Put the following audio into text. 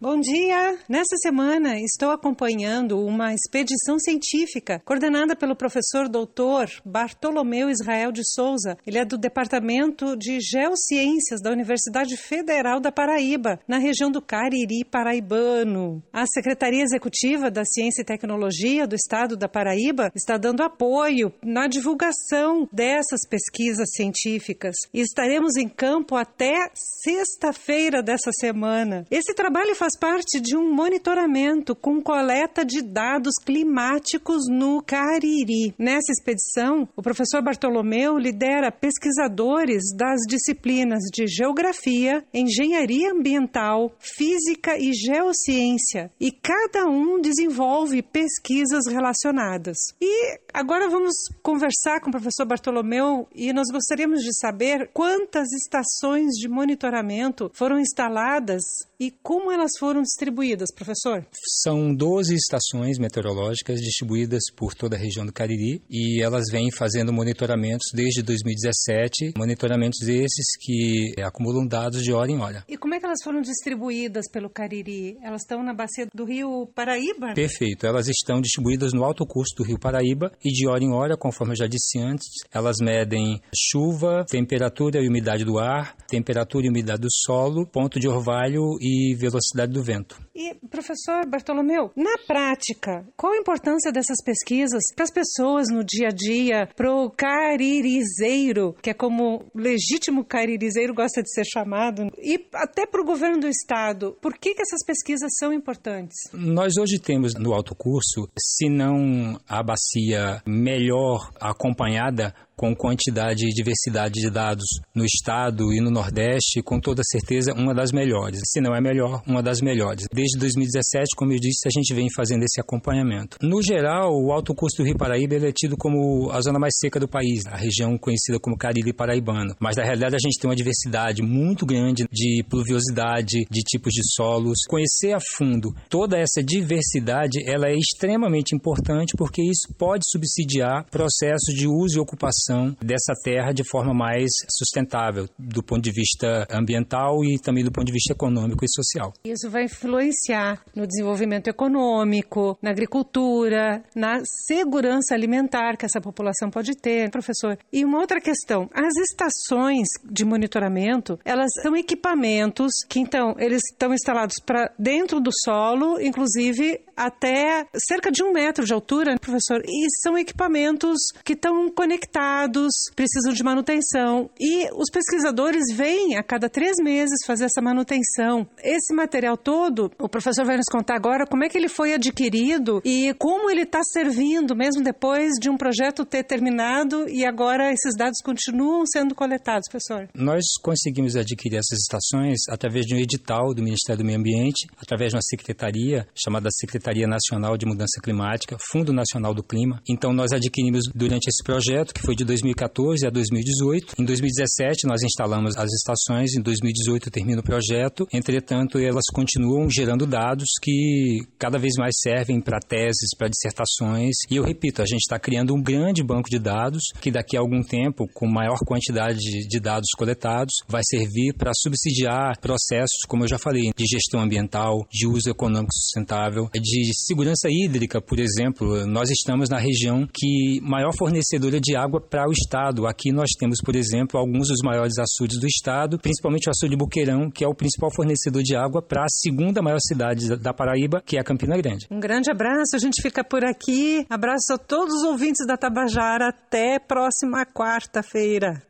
Bom dia! Nessa semana estou acompanhando uma expedição científica coordenada pelo professor doutor Bartolomeu Israel de Souza. Ele é do Departamento de Geociências da Universidade Federal da Paraíba, na região do Cariri Paraibano. A Secretaria Executiva da Ciência e Tecnologia do Estado da Paraíba está dando apoio na divulgação dessas pesquisas científicas e estaremos em campo até sexta-feira dessa semana. Esse trabalho faz faz parte de um monitoramento com coleta de dados climáticos no Cariri. Nessa expedição, o professor Bartolomeu lidera pesquisadores das disciplinas de Geografia, Engenharia Ambiental, Física e Geociência, e cada um desenvolve pesquisas relacionadas. E agora vamos conversar com o professor Bartolomeu e nós gostaríamos de saber quantas estações de monitoramento foram instaladas e como elas foram distribuídas, professor? São 12 estações meteorológicas distribuídas por toda a região do Cariri e elas vêm fazendo monitoramentos desde 2017, monitoramentos esses que acumulam dados de hora em hora. E como é que elas foram distribuídas pelo Cariri? Elas estão na bacia do Rio Paraíba? Perfeito, elas estão distribuídas no alto curso do Rio Paraíba e de hora em hora, conforme eu já disse antes, elas medem chuva, temperatura e umidade do ar, temperatura e umidade do solo, ponto de orvalho e velocidade do vento. E, professor Bartolomeu, na prática, qual a importância dessas pesquisas para as pessoas no dia a dia, para o caririzeiro, que é como legítimo caririzeiro gosta de ser chamado, e até para o governo do estado? Por que, que essas pesquisas são importantes? Nós hoje temos no alto curso, se não a bacia melhor acompanhada, com quantidade e diversidade de dados no estado e no Nordeste, com toda certeza uma das melhores. Se não é melhor, uma das melhores. Desde 2017, como eu disse, a gente vem fazendo esse acompanhamento. No geral, o alto custo do Rio Paraíba é tido como a zona mais seca do país, a região conhecida como Cariri Paraibano. Mas na realidade a gente tem uma diversidade muito grande de pluviosidade, de tipos de solos. Conhecer a fundo toda essa diversidade, ela é extremamente importante porque isso pode subsidiar processos de uso e ocupação dessa terra de forma mais sustentável, do ponto de vista ambiental e também do ponto de vista econômico e social. Isso vai influenciar no desenvolvimento econômico, na agricultura, na segurança alimentar que essa população pode ter, professor. E uma outra questão, as estações de monitoramento, elas são equipamentos que então eles estão instalados para dentro do solo, inclusive até cerca de um metro de altura, professor, e são equipamentos que estão conectados precisam de manutenção. E os pesquisadores vêm a cada três meses fazer essa manutenção. Esse material todo, o professor vai nos contar agora como é que ele foi adquirido e como ele está servindo, mesmo depois de um projeto ter terminado e agora esses dados continuam sendo coletados, professor. Nós conseguimos adquirir essas estações através de um edital do Ministério do Meio Ambiente, através de uma secretaria chamada Secretaria Nacional de Mudança Climática, Fundo Nacional do Clima. Então nós adquirimos durante esse projeto, que foi de 2014 a 2018. Em 2017 nós instalamos as estações, em 2018 termina o projeto. Entretanto, elas continuam gerando dados que cada vez mais servem para teses, para dissertações. E eu repito, a gente está criando um grande banco de dados que daqui a algum tempo, com maior quantidade de dados coletados, vai servir para subsidiar processos, como eu já falei, de gestão ambiental, de uso econômico sustentável, de segurança hídrica, por exemplo. Nós estamos na região que maior fornecedora de água para o estado. Aqui nós temos, por exemplo, alguns dos maiores açudes do estado, principalmente o açude Boqueirão, que é o principal fornecedor de água para a segunda maior cidade da Paraíba, que é a Campina Grande. Um grande abraço, a gente fica por aqui. Abraço a todos os ouvintes da Tabajara. Até próxima quarta-feira.